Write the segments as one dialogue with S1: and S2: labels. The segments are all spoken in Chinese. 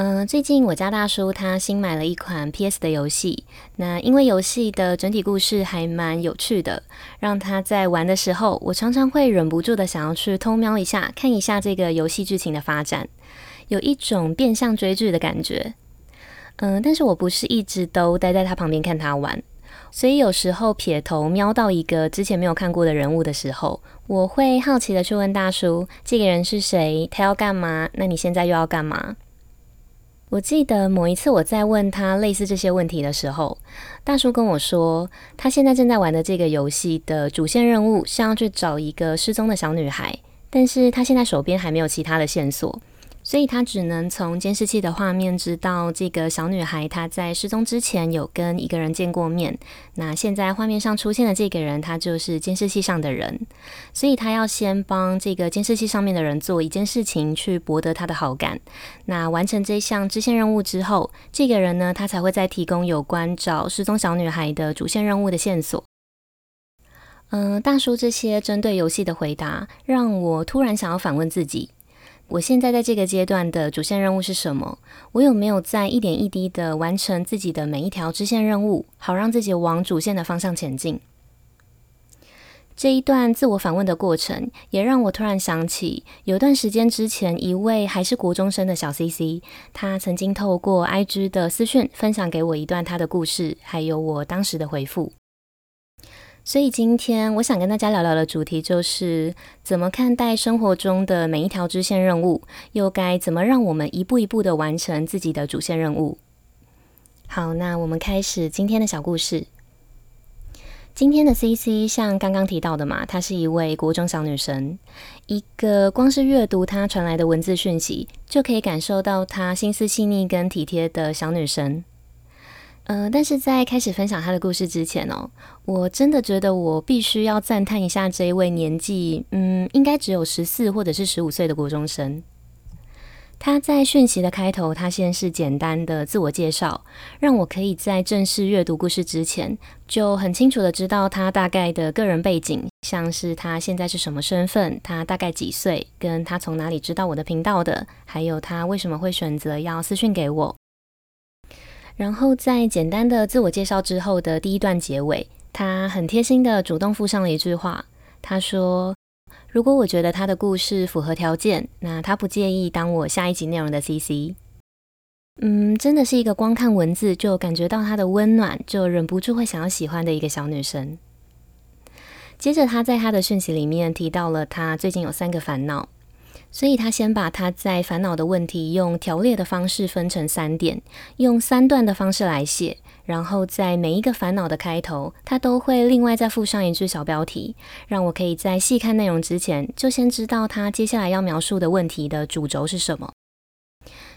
S1: 嗯，最近我家大叔他新买了一款 PS 的游戏，那因为游戏的整体故事还蛮有趣的，让他在玩的时候，我常常会忍不住的想要去偷瞄一下，看一下这个游戏剧情的发展，有一种变相追剧的感觉。嗯，但是我不是一直都待在他旁边看他玩，所以有时候撇头瞄到一个之前没有看过的人物的时候，我会好奇的去问大叔，这个人是谁？他要干嘛？那你现在又要干嘛？我记得某一次我在问他类似这些问题的时候，大叔跟我说，他现在正在玩的这个游戏的主线任务是要去找一个失踪的小女孩，但是他现在手边还没有其他的线索。所以他只能从监视器的画面知道这个小女孩她在失踪之前有跟一个人见过面。那现在画面上出现的这个人，他就是监视器上的人。所以他要先帮这个监视器上面的人做一件事情，去博得他的好感。那完成这项支线任务之后，这个人呢，他才会再提供有关找失踪小女孩的主线任务的线索。嗯、大叔这些针对游戏的回答，让我突然想要反问自己。我现在在这个阶段的主线任务是什么？我有没有在一点一滴的完成自己的每一条支线任务，好让自己往主线的方向前进？这一段自我反问的过程，也让我突然想起，有段时间之前，一位还是国中生的小 CC，他曾经透过 IG 的私讯分享给我一段他的故事，还有我当时的回复。所以今天我想跟大家聊聊的主题就是怎么看待生活中的每一条支线任务，又该怎么让我们一步一步的完成自己的主线任务。好，那我们开始今天的小故事。今天的 CC 像刚刚提到的嘛，她是一位国中小女生，一个光是阅读她传来的文字讯息，就可以感受到她心思细腻跟体贴的小女生。呃，但是在开始分享他的故事之前哦，我真的觉得我必须要赞叹一下这一位年纪，嗯，应该只有十四或者是十五岁的国中生。他在讯息的开头，他先是简单的自我介绍，让我可以在正式阅读故事之前，就很清楚的知道他大概的个人背景，像是他现在是什么身份，他大概几岁，跟他从哪里知道我的频道的，还有他为什么会选择要私讯给我。然后在简单的自我介绍之后的第一段结尾，他很贴心的主动附上了一句话。他说：“如果我觉得他的故事符合条件，那他不介意当我下一集内容的 CC。”嗯，真的是一个光看文字就感觉到他的温暖，就忍不住会想要喜欢的一个小女生。接着他在他的讯息里面提到了他最近有三个烦恼。所以他先把他在烦恼的问题用条列的方式分成三点，用三段的方式来写，然后在每一个烦恼的开头，他都会另外再附上一句小标题，让我可以在细看内容之前，就先知道他接下来要描述的问题的主轴是什么。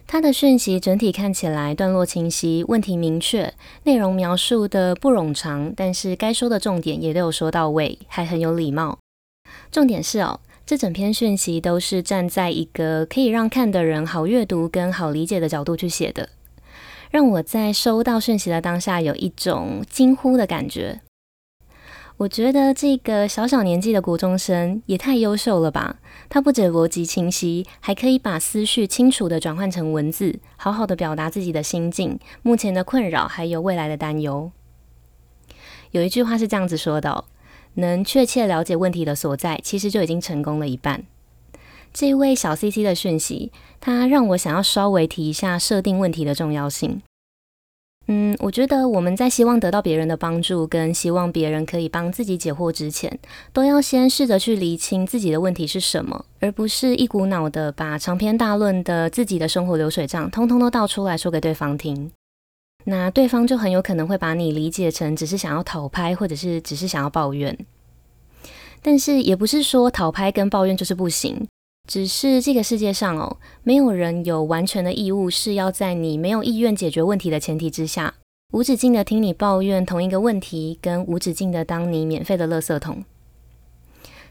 S1: 他的讯息整体看起来段落清晰，问题明确，内容描述的不冗长，但是该说的重点也都有说到位，还很有礼貌。重点是哦。这整篇讯息都是站在一个可以让看的人好阅读跟好理解的角度去写的，让我在收到讯息的当下有一种惊呼的感觉。我觉得这个小小年纪的国中生也太优秀了吧！他不止逻辑清晰，还可以把思绪清楚地转换成文字，好好的表达自己的心境、目前的困扰，还有未来的担忧。有一句话是这样子说的。能确切了解问题的所在，其实就已经成功了一半。这一位小 CC 的讯息，他让我想要稍微提一下设定问题的重要性。嗯，我觉得我们在希望得到别人的帮助，跟希望别人可以帮自己解惑之前，都要先试着去厘清自己的问题是什么，而不是一股脑的把长篇大论的自己的生活流水账，通通都倒出来说给对方听。那对方就很有可能会把你理解成只是想要讨拍，或者是只是想要抱怨。但是也不是说讨拍跟抱怨就是不行，只是这个世界上哦，没有人有完全的义务是要在你没有意愿解决问题的前提之下，无止境的听你抱怨同一个问题，跟无止境的当你免费的垃圾桶。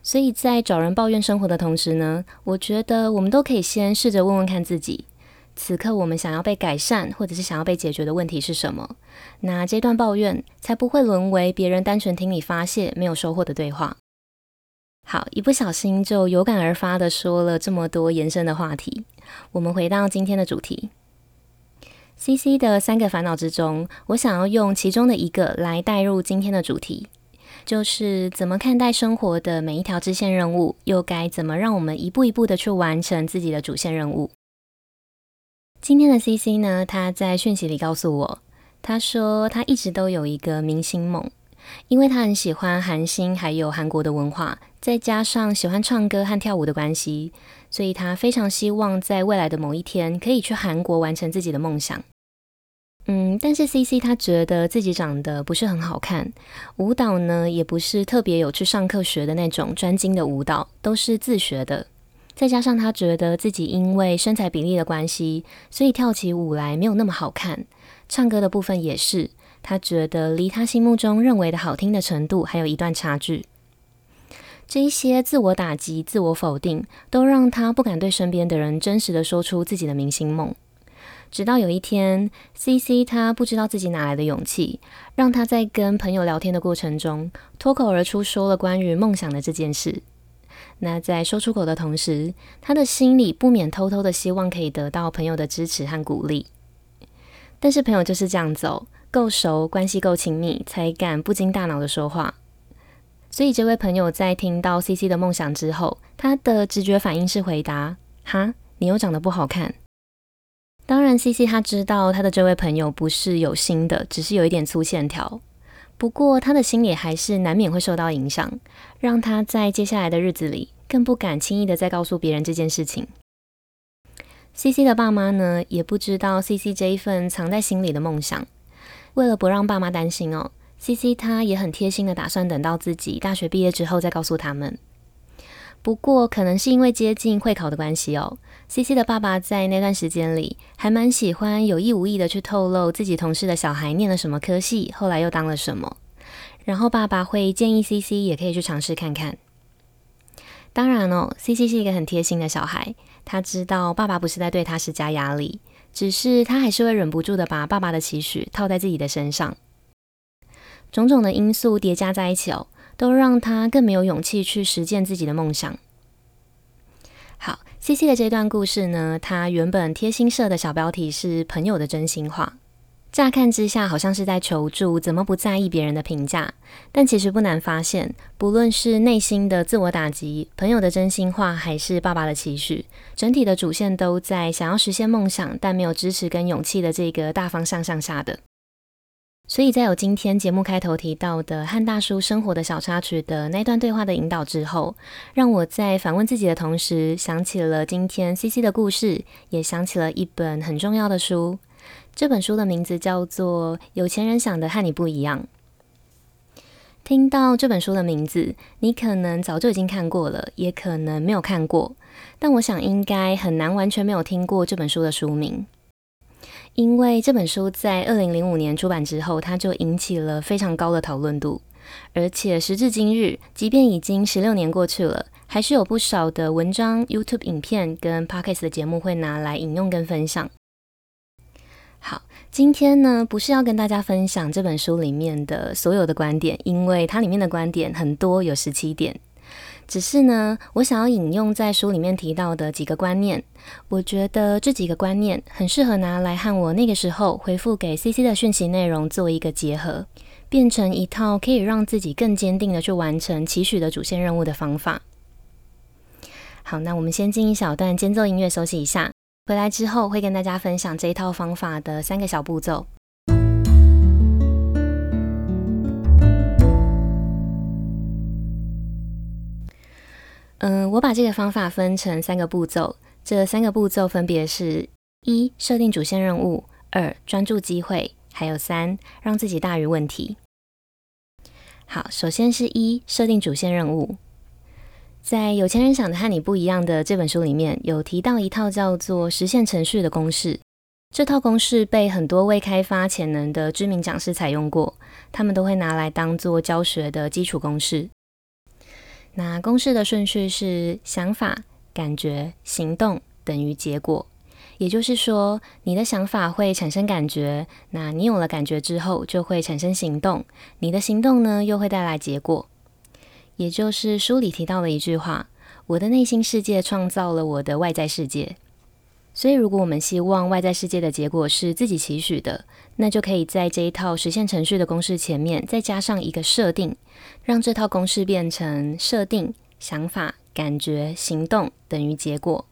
S1: 所以在找人抱怨生活的同时呢，我觉得我们都可以先试着问问看自己，此刻我们想要被改善或者是想要被解决的问题是什么？那这段抱怨才不会沦为别人单纯听你发泄没有收获的对话。好，一不小心就有感而发的说了这么多延伸的话题。我们回到今天的主题，CC 的三个烦恼之中，我想要用其中的一个来带入今天的主题，就是怎么看待生活的每一条支线任务，又该怎么让我们一步一步的去完成自己的主线任务。今天的 CC 呢，他在讯息里告诉我，他说他一直都有一个明星梦。因为他很喜欢韩星，还有韩国的文化，再加上喜欢唱歌和跳舞的关系，所以他非常希望在未来的某一天可以去韩国完成自己的梦想。嗯，但是 CC 他觉得自己长得不是很好看，舞蹈呢也不是特别有去上课学的那种专精的舞蹈，都是自学的。再加上他觉得自己因为身材比例的关系，所以跳起舞来没有那么好看，唱歌的部分也是。他觉得离他心目中认为的好听的程度还有一段差距，这一些自我打击、自我否定，都让他不敢对身边的人真实的说出自己的明星梦。直到有一天，CC 他不知道自己哪来的勇气，让他在跟朋友聊天的过程中，脱口而出说了关于梦想的这件事。那在说出口的同时，他的心里不免偷偷的希望可以得到朋友的支持和鼓励。但是朋友就是这样走。够熟，关系够亲密，才敢不经大脑的说话。所以，这位朋友在听到 CC 的梦想之后，他的直觉反应是回答：“哈，你又长得不好看。”当然，CC 他知道他的这位朋友不是有心的，只是有一点粗线条。不过，他的心里还是难免会受到影响，让他在接下来的日子里更不敢轻易的再告诉别人这件事情。CC 的爸妈呢，也不知道 CC 这一份藏在心里的梦想。为了不让爸妈担心哦，CC 他也很贴心的打算等到自己大学毕业之后再告诉他们。不过可能是因为接近会考的关系哦，CC 的爸爸在那段时间里还蛮喜欢有意无意的去透露自己同事的小孩念了什么科系，后来又当了什么。然后爸爸会建议 CC 也可以去尝试看看。当然哦，CC 是一个很贴心的小孩，他知道爸爸不是在对他施加压力。只是他还是会忍不住的把爸爸的期许套在自己的身上，种种的因素叠加在一起哦，都让他更没有勇气去实践自己的梦想。好，CC 的这段故事呢，他原本贴心设的小标题是“朋友的真心话”。乍看之下，好像是在求助，怎么不在意别人的评价？但其实不难发现，不论是内心的自我打击、朋友的真心话，还是爸爸的期许，整体的主线都在想要实现梦想，但没有支持跟勇气的这个大方向上下的。所以在有今天节目开头提到的和大叔生活的小插曲的那段对话的引导之后，让我在反问自己的同时，想起了今天 CC 的故事，也想起了一本很重要的书。这本书的名字叫做《有钱人想的和你不一样》。听到这本书的名字，你可能早就已经看过了，也可能没有看过。但我想应该很难完全没有听过这本书的书名，因为这本书在二零零五年出版之后，它就引起了非常高的讨论度。而且时至今日，即便已经十六年过去了，还是有不少的文章、YouTube 影片跟 Podcast 的节目会拿来引用跟分享。好，今天呢，不是要跟大家分享这本书里面的所有的观点，因为它里面的观点很多，有十七点。只是呢，我想要引用在书里面提到的几个观念，我觉得这几个观念很适合拿来和我那个时候回复给 CC 的讯息内容做一个结合，变成一套可以让自己更坚定的去完成期许的主线任务的方法。好，那我们先进一小段间奏音乐休息一下。回来之后会跟大家分享这一套方法的三个小步骤。嗯，我把这个方法分成三个步骤，这三个步骤分别是：一、设定主线任务；二、专注机会；还有三、让自己大于问题。好，首先是一、设定主线任务。在有钱人想的和你不一样的这本书里面，有提到一套叫做实现程序的公式。这套公式被很多未开发潜能的知名讲师采用过，他们都会拿来当做教学的基础公式。那公式的顺序是想法、感觉、行动等于结果。也就是说，你的想法会产生感觉，那你有了感觉之后，就会产生行动，你的行动呢，又会带来结果。也就是书里提到了一句话：“我的内心世界创造了我的外在世界。”所以，如果我们希望外在世界的结果是自己期许的，那就可以在这一套实现程序的公式前面再加上一个设定，让这套公式变成设定、想法、感觉、行动等于结果。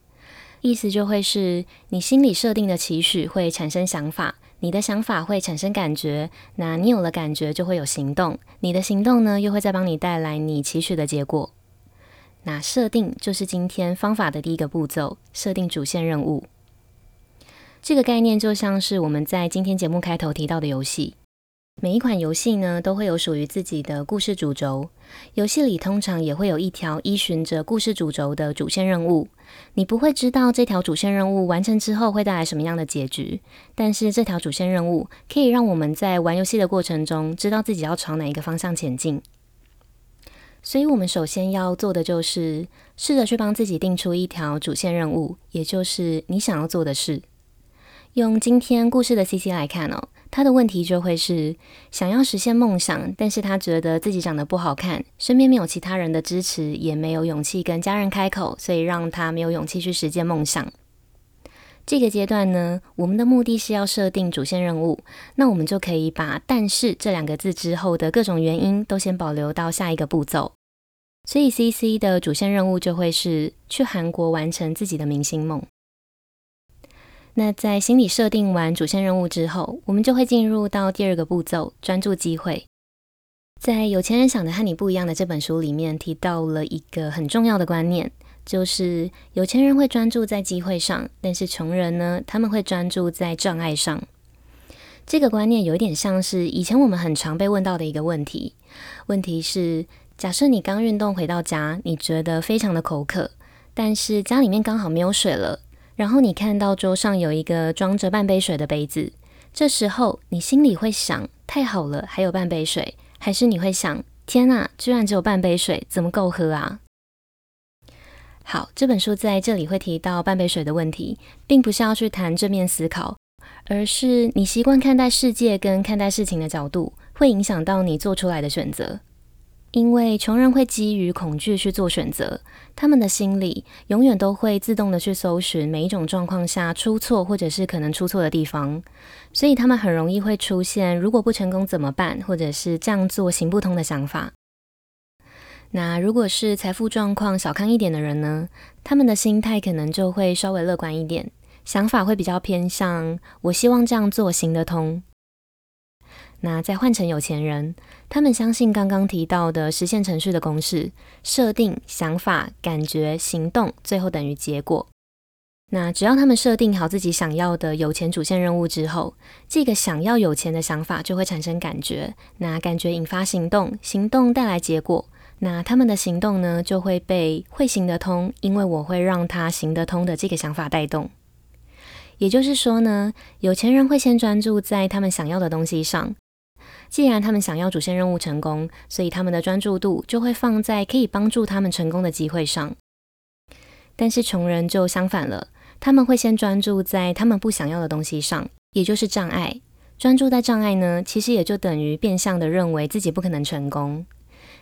S1: 意思就会是你心里设定的期许会产生想法，你的想法会产生感觉，那你有了感觉就会有行动，你的行动呢又会再帮你带来你期许的结果。那设定就是今天方法的第一个步骤，设定主线任务。这个概念就像是我们在今天节目开头提到的游戏。每一款游戏呢，都会有属于自己的故事主轴。游戏里通常也会有一条依循着故事主轴的主线任务。你不会知道这条主线任务完成之后会带来什么样的结局，但是这条主线任务可以让我们在玩游戏的过程中知道自己要朝哪一个方向前进。所以，我们首先要做的就是试着去帮自己定出一条主线任务，也就是你想要做的事。用今天故事的 CC 来看哦。他的问题就会是想要实现梦想，但是他觉得自己长得不好看，身边没有其他人的支持，也没有勇气跟家人开口，所以让他没有勇气去实现梦想。这个阶段呢，我们的目的是要设定主线任务，那我们就可以把“但是”这两个字之后的各种原因都先保留到下一个步骤。所以 CC 的主线任务就会是去韩国完成自己的明星梦。那在心里设定完主线任务之后，我们就会进入到第二个步骤，专注机会。在《有钱人想的和你不一样》的这本书里面提到了一个很重要的观念，就是有钱人会专注在机会上，但是穷人呢，他们会专注在障碍上。这个观念有一点像是以前我们很常被问到的一个问题，问题是：假设你刚运动回到家，你觉得非常的口渴，但是家里面刚好没有水了。然后你看到桌上有一个装着半杯水的杯子，这时候你心里会想：太好了，还有半杯水。还是你会想：天哪，居然只有半杯水，怎么够喝啊？好，这本书在这里会提到半杯水的问题，并不是要去谈正面思考，而是你习惯看待世界跟看待事情的角度，会影响到你做出来的选择。因为穷人会基于恐惧去做选择，他们的心理永远都会自动的去搜寻每一种状况下出错或者是可能出错的地方，所以他们很容易会出现如果不成功怎么办，或者是这样做行不通的想法。那如果是财富状况小康一点的人呢，他们的心态可能就会稍微乐观一点，想法会比较偏向我希望这样做行得通。那再换成有钱人，他们相信刚刚提到的实现程序的公式：设定、想法、感觉、行动，最后等于结果。那只要他们设定好自己想要的有钱主线任务之后，这个想要有钱的想法就会产生感觉，那感觉引发行动，行动带来结果，那他们的行动呢，就会被会行得通，因为我会让他行得通的这个想法带动。也就是说呢，有钱人会先专注在他们想要的东西上。既然他们想要主线任务成功，所以他们的专注度就会放在可以帮助他们成功的机会上。但是穷人就相反了，他们会先专注在他们不想要的东西上，也就是障碍。专注在障碍呢，其实也就等于变相的认为自己不可能成功。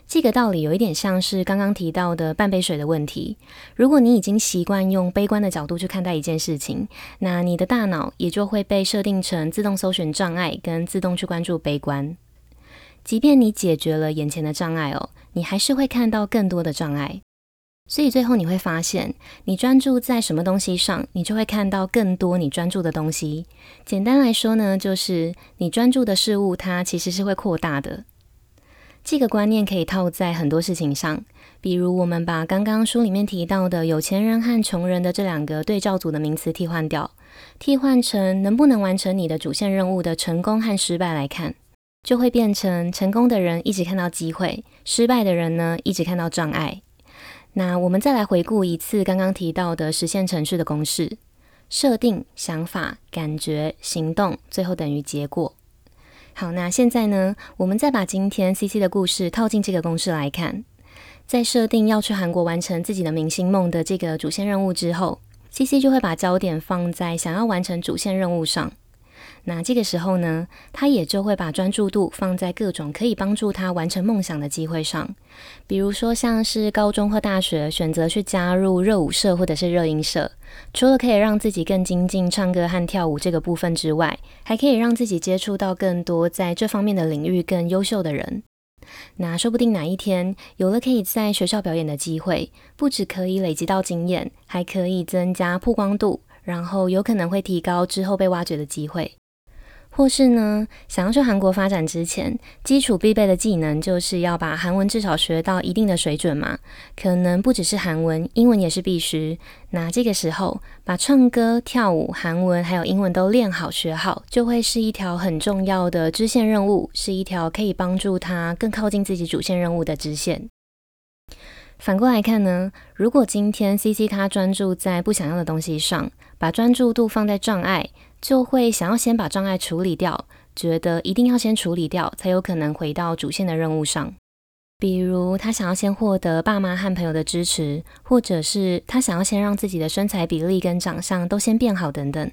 S1: 这个道理有一点像是刚刚提到的半杯水的问题。如果你已经习惯用悲观的角度去看待一件事情，那你的大脑也就会被设定成自动搜寻障碍跟自动去关注悲观。即便你解决了眼前的障碍哦，你还是会看到更多的障碍。所以最后你会发现，你专注在什么东西上，你就会看到更多你专注的东西。简单来说呢，就是你专注的事物，它其实是会扩大的。这个观念可以套在很多事情上，比如我们把刚刚书里面提到的有钱人和穷人的这两个对照组的名词替换掉，替换成能不能完成你的主线任务的成功和失败来看，就会变成成功的人一直看到机会，失败的人呢一直看到障碍。那我们再来回顾一次刚刚提到的实现程序的公式：设定、想法、感觉、行动，最后等于结果。好，那现在呢，我们再把今天 CC 的故事套进这个公式来看。在设定要去韩国完成自己的明星梦的这个主线任务之后，CC 就会把焦点放在想要完成主线任务上。那这个时候呢，他也就会把专注度放在各种可以帮助他完成梦想的机会上，比如说像是高中或大学选择去加入热舞社或者是热音社，除了可以让自己更精进唱歌和跳舞这个部分之外，还可以让自己接触到更多在这方面的领域更优秀的人。那说不定哪一天有了可以在学校表演的机会，不止可以累积到经验，还可以增加曝光度，然后有可能会提高之后被挖掘的机会。或是呢，想要去韩国发展之前，基础必备的技能就是要把韩文至少学到一定的水准嘛。可能不只是韩文，英文也是必须。那这个时候，把唱歌、跳舞、韩文还有英文都练好学好，就会是一条很重要的支线任务，是一条可以帮助他更靠近自己主线任务的支线。反过来看呢，如果今天 CC 他专注在不想要的东西上，把专注度放在障碍。就会想要先把障碍处理掉，觉得一定要先处理掉，才有可能回到主线的任务上。比如他想要先获得爸妈和朋友的支持，或者是他想要先让自己的身材比例跟长相都先变好等等。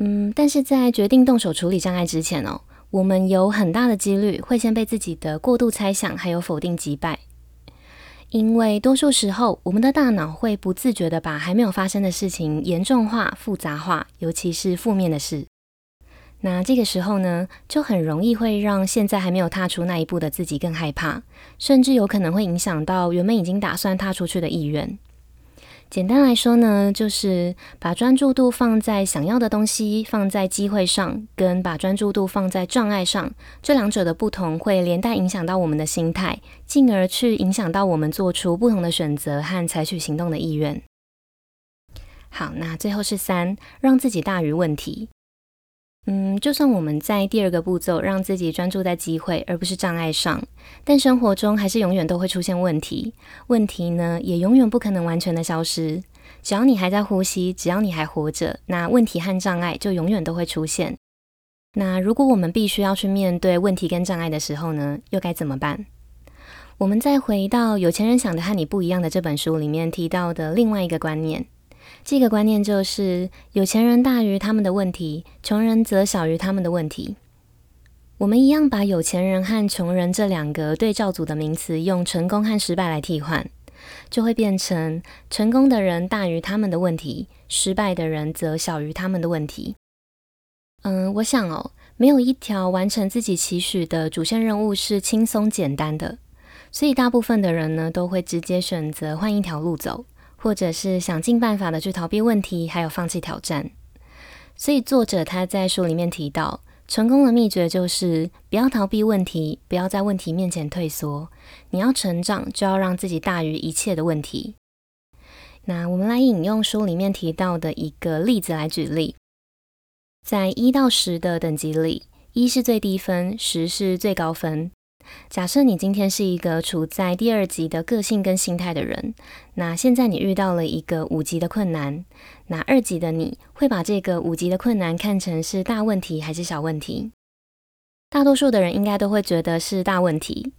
S1: 嗯，但是在决定动手处理障碍之前哦，我们有很大的几率会先被自己的过度猜想还有否定击败。因为多数时候，我们的大脑会不自觉的把还没有发生的事情严重化、复杂化，尤其是负面的事。那这个时候呢，就很容易会让现在还没有踏出那一步的自己更害怕，甚至有可能会影响到原本已经打算踏出去的意愿。简单来说呢，就是把专注度放在想要的东西，放在机会上，跟把专注度放在障碍上，这两者的不同会连带影响到我们的心态，进而去影响到我们做出不同的选择和采取行动的意愿。好，那最后是三，让自己大于问题。嗯，就算我们在第二个步骤让自己专注在机会而不是障碍上，但生活中还是永远都会出现问题。问题呢，也永远不可能完全的消失。只要你还在呼吸，只要你还活着，那问题和障碍就永远都会出现。那如果我们必须要去面对问题跟障碍的时候呢，又该怎么办？我们再回到《有钱人想的和你不一样》的这本书里面提到的另外一个观念。这个观念就是，有钱人大于他们的问题，穷人则小于他们的问题。我们一样把有钱人和穷人这两个对照组的名词用成功和失败来替换，就会变成成功的人大于他们的问题，失败的人则小于他们的问题。嗯，我想哦，没有一条完成自己期许的主线任务是轻松简单的，所以大部分的人呢，都会直接选择换一条路走。或者是想尽办法的去逃避问题，还有放弃挑战。所以作者他在书里面提到，成功的秘诀就是不要逃避问题，不要在问题面前退缩。你要成长，就要让自己大于一切的问题。那我们来引用书里面提到的一个例子来举例，在一到十的等级里，一是最低分，十是最高分。假设你今天是一个处在第二级的个性跟心态的人，那现在你遇到了一个五级的困难，那二级的你会把这个五级的困难看成是大问题还是小问题？大多数的人应该都会觉得是大问题。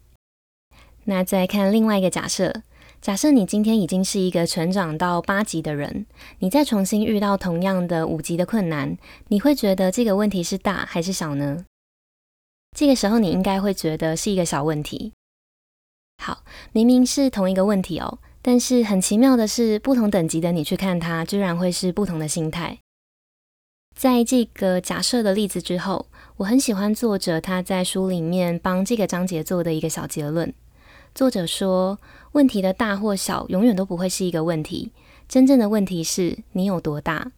S1: 那再看另外一个假设，假设你今天已经是一个成长到八级的人，你再重新遇到同样的五级的困难，你会觉得这个问题是大还是小呢？这个时候，你应该会觉得是一个小问题。好，明明是同一个问题哦，但是很奇妙的是，不同等级的你去看它，居然会是不同的心态。在这个假设的例子之后，我很喜欢作者他在书里面帮这个章节做的一个小结论。作者说，问题的大或小，永远都不会是一个问题，真正的问题是你有多大。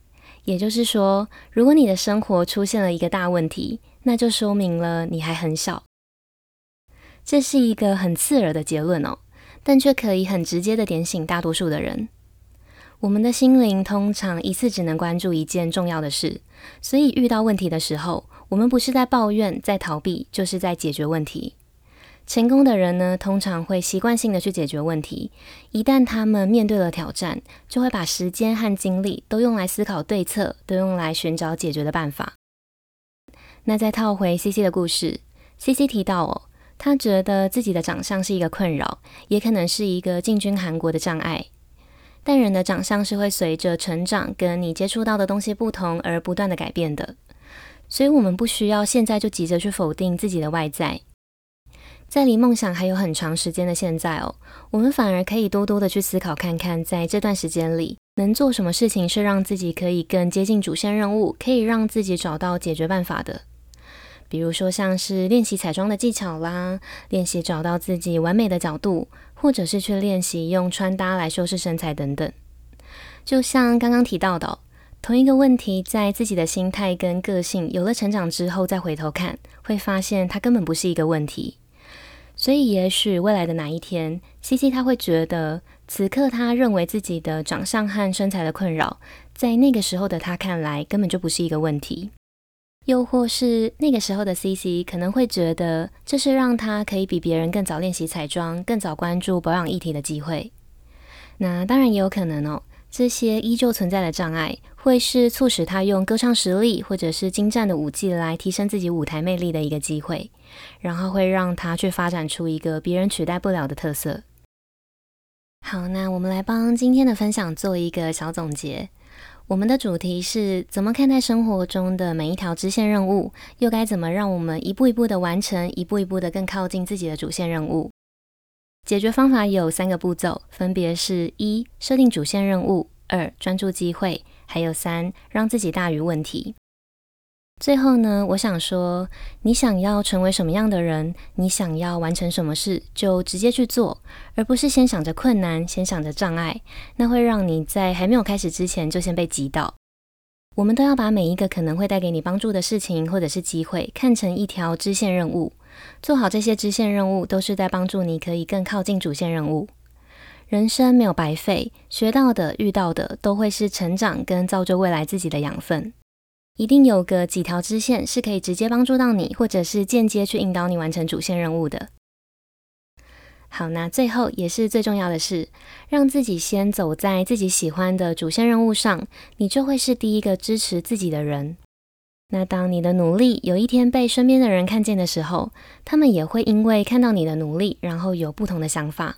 S1: 也就是说，如果你的生活出现了一个大问题，那就说明了你还很小。这是一个很刺耳的结论哦，但却可以很直接的点醒大多数的人。我们的心灵通常一次只能关注一件重要的事，所以遇到问题的时候，我们不是在抱怨、在逃避，就是在解决问题。成功的人呢，通常会习惯性的去解决问题。一旦他们面对了挑战，就会把时间和精力都用来思考对策，都用来寻找解决的办法。那再套回 CC 的故事，CC 提到哦，他觉得自己的长相是一个困扰，也可能是一个进军韩国的障碍。但人的长相是会随着成长跟你接触到的东西不同而不断的改变的，所以我们不需要现在就急着去否定自己的外在。在离梦想还有很长时间的现在哦，我们反而可以多多的去思考看看，在这段时间里能做什么事情是让自己可以更接近主线任务，可以让自己找到解决办法的。比如说像是练习彩妆的技巧啦，练习找到自己完美的角度。或者是去练习用穿搭来修饰身材等等，就像刚刚提到的，同一个问题，在自己的心态跟个性有了成长之后，再回头看，会发现它根本不是一个问题。所以，也许未来的哪一天，CC 他会觉得，此刻他认为自己的长相和身材的困扰，在那个时候的他看来，根本就不是一个问题。又或是那个时候的 CC 可能会觉得，这是让他可以比别人更早练习彩妆、更早关注保养议题的机会。那当然也有可能哦，这些依旧存在的障碍，会是促使他用歌唱实力或者是精湛的舞技来提升自己舞台魅力的一个机会，然后会让他去发展出一个别人取代不了的特色。好，那我们来帮今天的分享做一个小总结。我们的主题是怎么看待生活中的每一条支线任务，又该怎么让我们一步一步的完成，一步一步的更靠近自己的主线任务？解决方法有三个步骤，分别是：一、设定主线任务；二、专注机会；还有三、让自己大于问题。最后呢，我想说，你想要成为什么样的人，你想要完成什么事，就直接去做，而不是先想着困难，先想着障碍，那会让你在还没有开始之前就先被击倒。我们都要把每一个可能会带给你帮助的事情或者是机会，看成一条支线任务，做好这些支线任务，都是在帮助你可以更靠近主线任务。人生没有白费，学到的、遇到的，都会是成长跟造就未来自己的养分。一定有个几条支线是可以直接帮助到你，或者是间接去引导你完成主线任务的。好，那最后也是最重要的是，让自己先走在自己喜欢的主线任务上，你就会是第一个支持自己的人。那当你的努力有一天被身边的人看见的时候，他们也会因为看到你的努力，然后有不同的想法。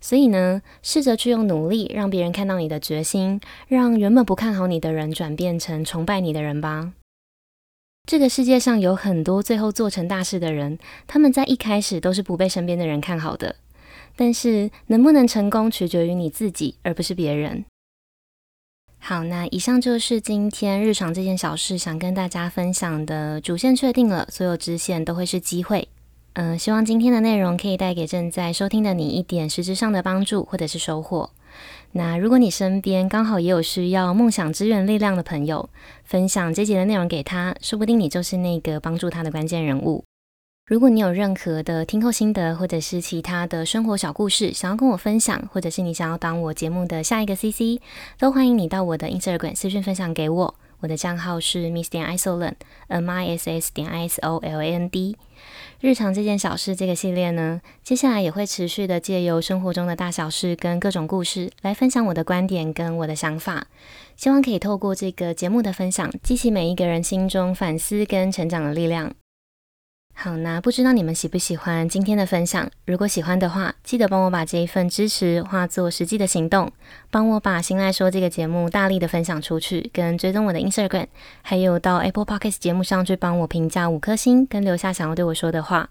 S1: 所以呢，试着去用努力让别人看到你的决心，让原本不看好你的人转变成崇拜你的人吧。这个世界上有很多最后做成大事的人，他们在一开始都是不被身边的人看好的。但是能不能成功，取决于你自己，而不是别人。好，那以上就是今天日常这件小事想跟大家分享的。主线确定了，所有支线都会是机会。嗯、希望今天的内容可以带给正在收听的你一点实质上的帮助或者是收获。那如果你身边刚好也有需要梦想支援力量的朋友，分享这集的内容给他，说不定你就是那个帮助他的关键人物。如果你有任何的听后心得或者是其他的生活小故事想要跟我分享，或者是你想要当我节目的下一个 CC，都欢迎你到我的 Instagram 私讯分享给我。我的账号是 Miss 点 Isoland，M I S S 点 I S O L A N D。日常这件小事这个系列呢，接下来也会持续的借由生活中的大小事跟各种故事来分享我的观点跟我的想法，希望可以透过这个节目的分享，激起每一个人心中反思跟成长的力量。好，那不知道你们喜不喜欢今天的分享？如果喜欢的话，记得帮我把这一份支持化作实际的行动，帮我把心赖说这个节目大力的分享出去，跟追踪我的 Instagram，还有到 Apple Podcast 节目上去帮我评价五颗星，跟留下想要对我说的话。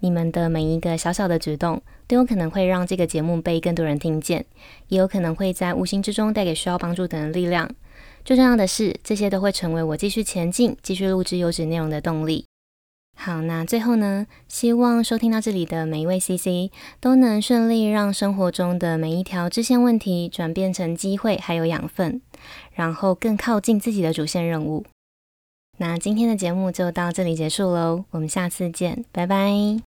S1: 你们的每一个小小的举动，都有可能会让这个节目被更多人听见，也有可能会在无形之中带给需要帮助的人力量。最重要的是，这些都会成为我继续前进、继续录制优质内容的动力。好，那最后呢，希望收听到这里的每一位 CC 都能顺利让生活中的每一条支线问题转变成机会，还有养分，然后更靠近自己的主线任务。那今天的节目就到这里结束喽，我们下次见，拜拜。